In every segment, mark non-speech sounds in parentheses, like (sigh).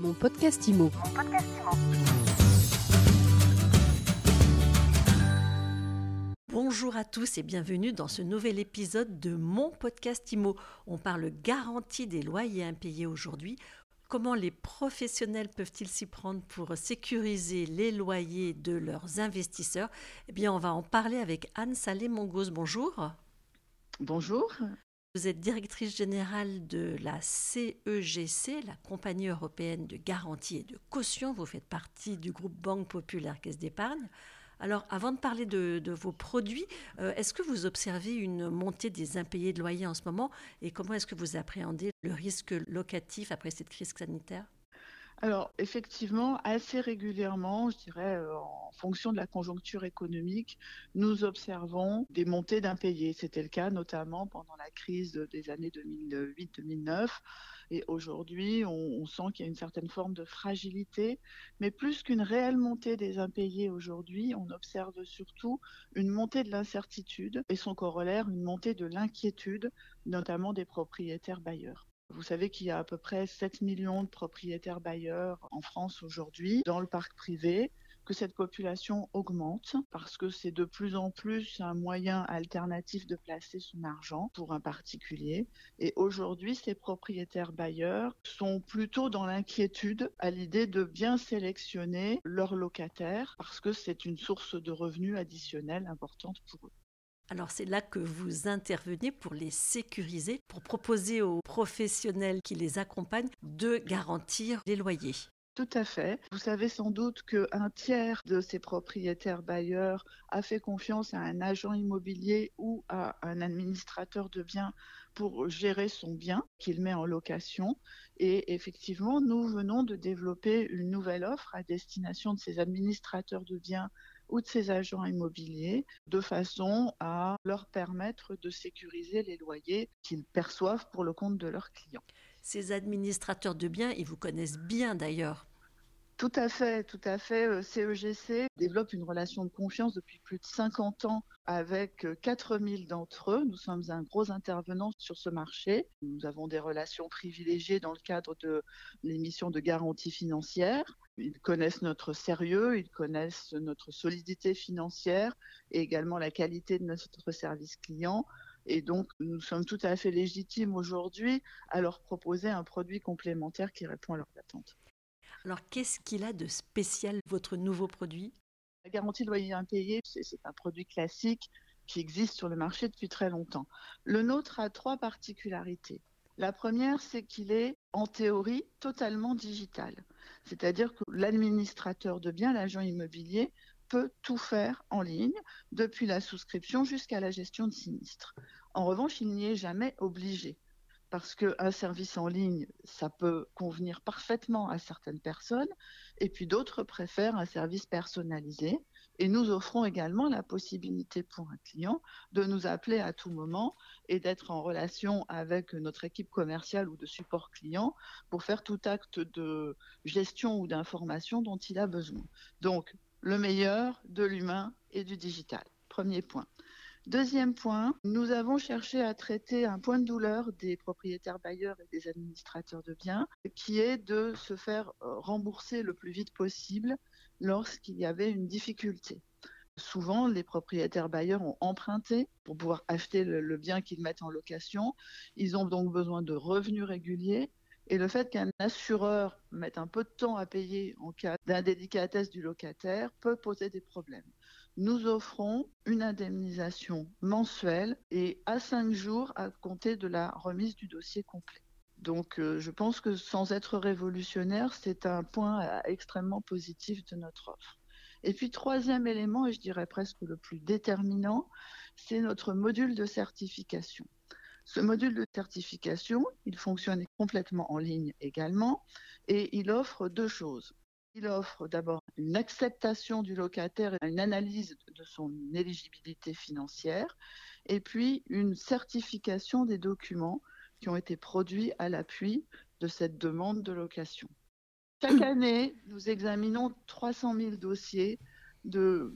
Mon podcast IMO. Bonjour à tous et bienvenue dans ce nouvel épisode de mon podcast IMO. On parle garantie des loyers impayés aujourd'hui. Comment les professionnels peuvent-ils s'y prendre pour sécuriser les loyers de leurs investisseurs? Eh bien, on va en parler avec Anne Salé-Mongos. Bonjour. Bonjour. Vous êtes directrice générale de la CEGC, la Compagnie européenne de garantie et de caution. Vous faites partie du groupe Banque Populaire Caisse d'épargne. Alors, avant de parler de, vos produits, euh, est-ce que vous observez une montée des impayés de loyers en ce moment et comment est-ce que vous appréhendez le risque locatif après cette crise sanitaire? Alors, effectivement, assez régulièrement, je dirais, euh, en fonction de la conjoncture économique, nous observons des montées d'impayés. C'était le cas notamment pendant la crise des années 2008-2009. Et aujourd'hui, on, sent qu'il y a une certaine forme de fragilité. Mais plus qu'une réelle montée des impayés aujourd'hui, on observe surtout une montée de l'incertitude et son corollaire, une montée de l'inquiétude, notamment des propriétaires bailleurs. Vous savez qu'il y a à peu près 7 millions de propriétaires bailleurs en France aujourd'hui dans le parc privé que cette population augmente parce que c'est de plus en plus un moyen alternatif de placer son argent pour un particulier. Et aujourd'hui, ces propriétaires bailleurs sont plutôt dans l'inquiétude à l'idée de bien sélectionner leurs locataires parce que c'est une source de revenus additionnelle importante pour eux. Alors c'est là que vous intervenez pour les sécuriser, pour proposer aux professionnels qui les accompagnent de garantir les loyers. Tout à fait. Vous savez sans doute qu'un tiers de ces propriétaires bailleurs a fait confiance à un agent immobilier ou à un administrateur de biens pour gérer son bien qu'il met en location. Et effectivement, nous venons de développer une nouvelle offre à destination de ces administrateurs de biens ou de ces agents immobiliers de façon à leur permettre de sécuriser les loyers qu'ils perçoivent pour le compte de leurs clients. Ces administrateurs de biens, ils vous connaissent bien d'ailleurs. Tout à fait, tout à fait. CEGC euh, développe une relation de confiance depuis plus de 50 ans avec 4000 euh, d'entre eux. Nous sommes un gros intervenant sur ce marché. Nous avons des relations privilégiées dans le cadre de l'émission de garantie financière. Ils connaissent notre sérieux, ils connaissent notre solidité financière et également la qualité de notre service client. Et donc, nous sommes tout à fait légitimes aujourd'hui à leur proposer un produit complémentaire qui répond à leurs attentes. Alors, qu'est-ce qu'il a de spécial, votre nouveau produit? La garantie de loyer impayé, c'est un produit classique qui existe sur le marché depuis très longtemps. Le nôtre a trois particularités. La première, c'est qu'il est en théorie totalement digital. C'est-à-dire que l'administrateur de biens, l'agent immobilier, peut tout faire en ligne, depuis la souscription jusqu'à la gestion de sinistres. En revanche, il n'y est jamais obligé parce qu'un service en ligne, ça peut convenir parfaitement à certaines personnes, et puis d'autres préfèrent un service personnalisé. Et nous offrons également la possibilité pour un client de nous appeler à tout moment et d'être en relation avec notre équipe commerciale ou de support client pour faire tout acte de gestion ou d'information dont il a besoin. Donc, le meilleur de l'humain et du digital. Premier point. Deuxième point, nous avons cherché à traiter un point de douleur des propriétaires bailleurs et des administrateurs de biens, qui est de se faire euh, rembourser le plus vite possible lorsqu'il y avait une difficulté. Souvent, les propriétaires bailleurs ont emprunté pour pouvoir acheter le, bien qu'ils mettent en location. Ils ont donc besoin de revenus réguliers. Et le fait qu'un assureur mette un peu de temps à payer en cas d'indélicatesse du locataire peut poser des problèmes nous offrons une indemnisation mensuelle et à cinq jours à compter de la remise du dossier complet. Donc euh, je pense que sans être révolutionnaire, c'est un point euh, extrêmement positif de notre offre. Et puis troisième élément, et je dirais presque le plus déterminant, c'est notre module de certification. Ce module de certification, il fonctionne complètement en ligne également et il offre deux choses. Il offre d'abord une acceptation du locataire et une analyse de son éligibilité financière, et puis une certification des documents qui ont été produits à l'appui de cette demande de location. Chaque (clears throat) année, nous examinons 300 000 dossiers de,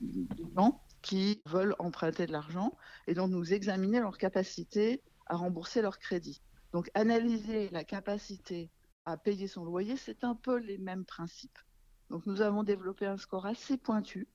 gens qui veulent emprunter de l'argent et dont nous examinons leur capacité à rembourser leur crédit. Donc analyser la capacité à payer son loyer, c'est un peu les mêmes principes. Donc nous avons développé un score assez pointu.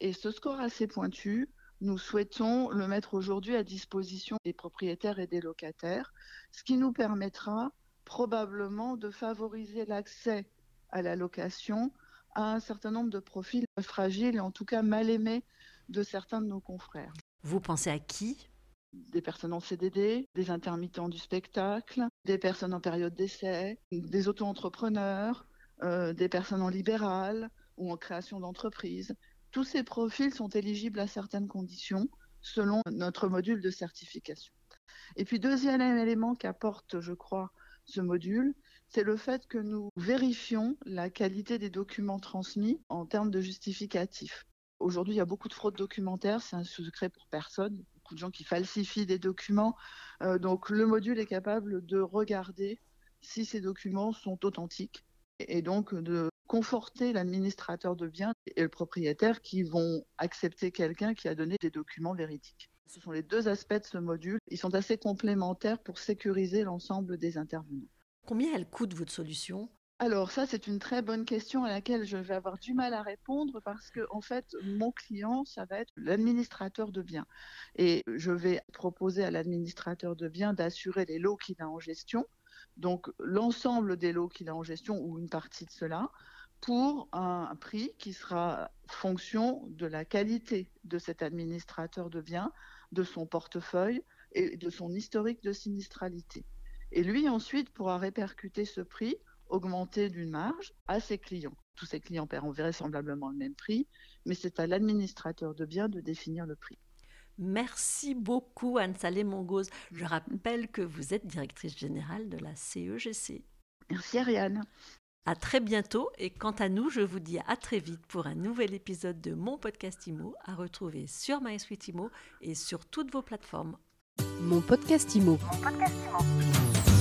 Et ce score assez pointu, nous souhaitons le mettre aujourd'hui à disposition des propriétaires et des locataires, ce qui nous permettra probablement de favoriser l'accès à la location à un certain nombre de profils fragiles et en tout cas mal aimés de certains de nos confrères. Vous pensez à qui? Des personnes en CDD, des intermittents du spectacle, des personnes en période d'essai, des auto-entrepreneurs, euh, des personnes en libéral ou en création d'entreprise. Tous ces profils sont éligibles à certaines conditions selon notre module de certification. Et puis deuxième élément qu'apporte, je crois, ce module, c'est le fait que nous vérifions la qualité des documents transmis en termes de justificatifs. Aujourd'hui, il y a beaucoup de fraudes documentaires, c'est un secret pour personne. Beaucoup de gens qui falsifient des documents. Euh, donc, le module est capable de regarder si ces documents sont authentiques et donc de conforter l'administrateur de biens et le propriétaire qui vont accepter quelqu'un qui a donné des documents véridiques. Ce sont les deux aspects de ce module. Ils sont assez complémentaires pour sécuriser l'ensemble des intervenants. Combien elle coûte votre solution? Alors ça, c'est une très bonne question à laquelle je vais avoir du mal à répondre parce que en fait, mon client, ça va être l'administrateur de biens. Et je vais proposer à l'administrateur de biens d'assurer les lots qu'il a en gestion, donc l'ensemble des lots qu'il a en gestion ou une partie de cela, pour un prix qui sera fonction de la qualité de cet administrateur de biens, de son portefeuille et de son historique de sinistralité. Et lui ensuite pourra répercuter ce prix augmenté d'une marge à ses clients. Tous ses clients paieront vraisemblablement le même prix, mais c'est à l'administrateur de biens de définir le prix. Merci beaucoup Anne-Salé Mongoz. Je rappelle que vous êtes directrice générale de la CEGC. Merci Ariane. À très bientôt et quant à nous, je vous dis à très vite pour un nouvel épisode de mon podcast IMO à retrouver sur MySuite IMO et sur toutes vos plateformes. Mon podcast IMO. Mon podcast IMO.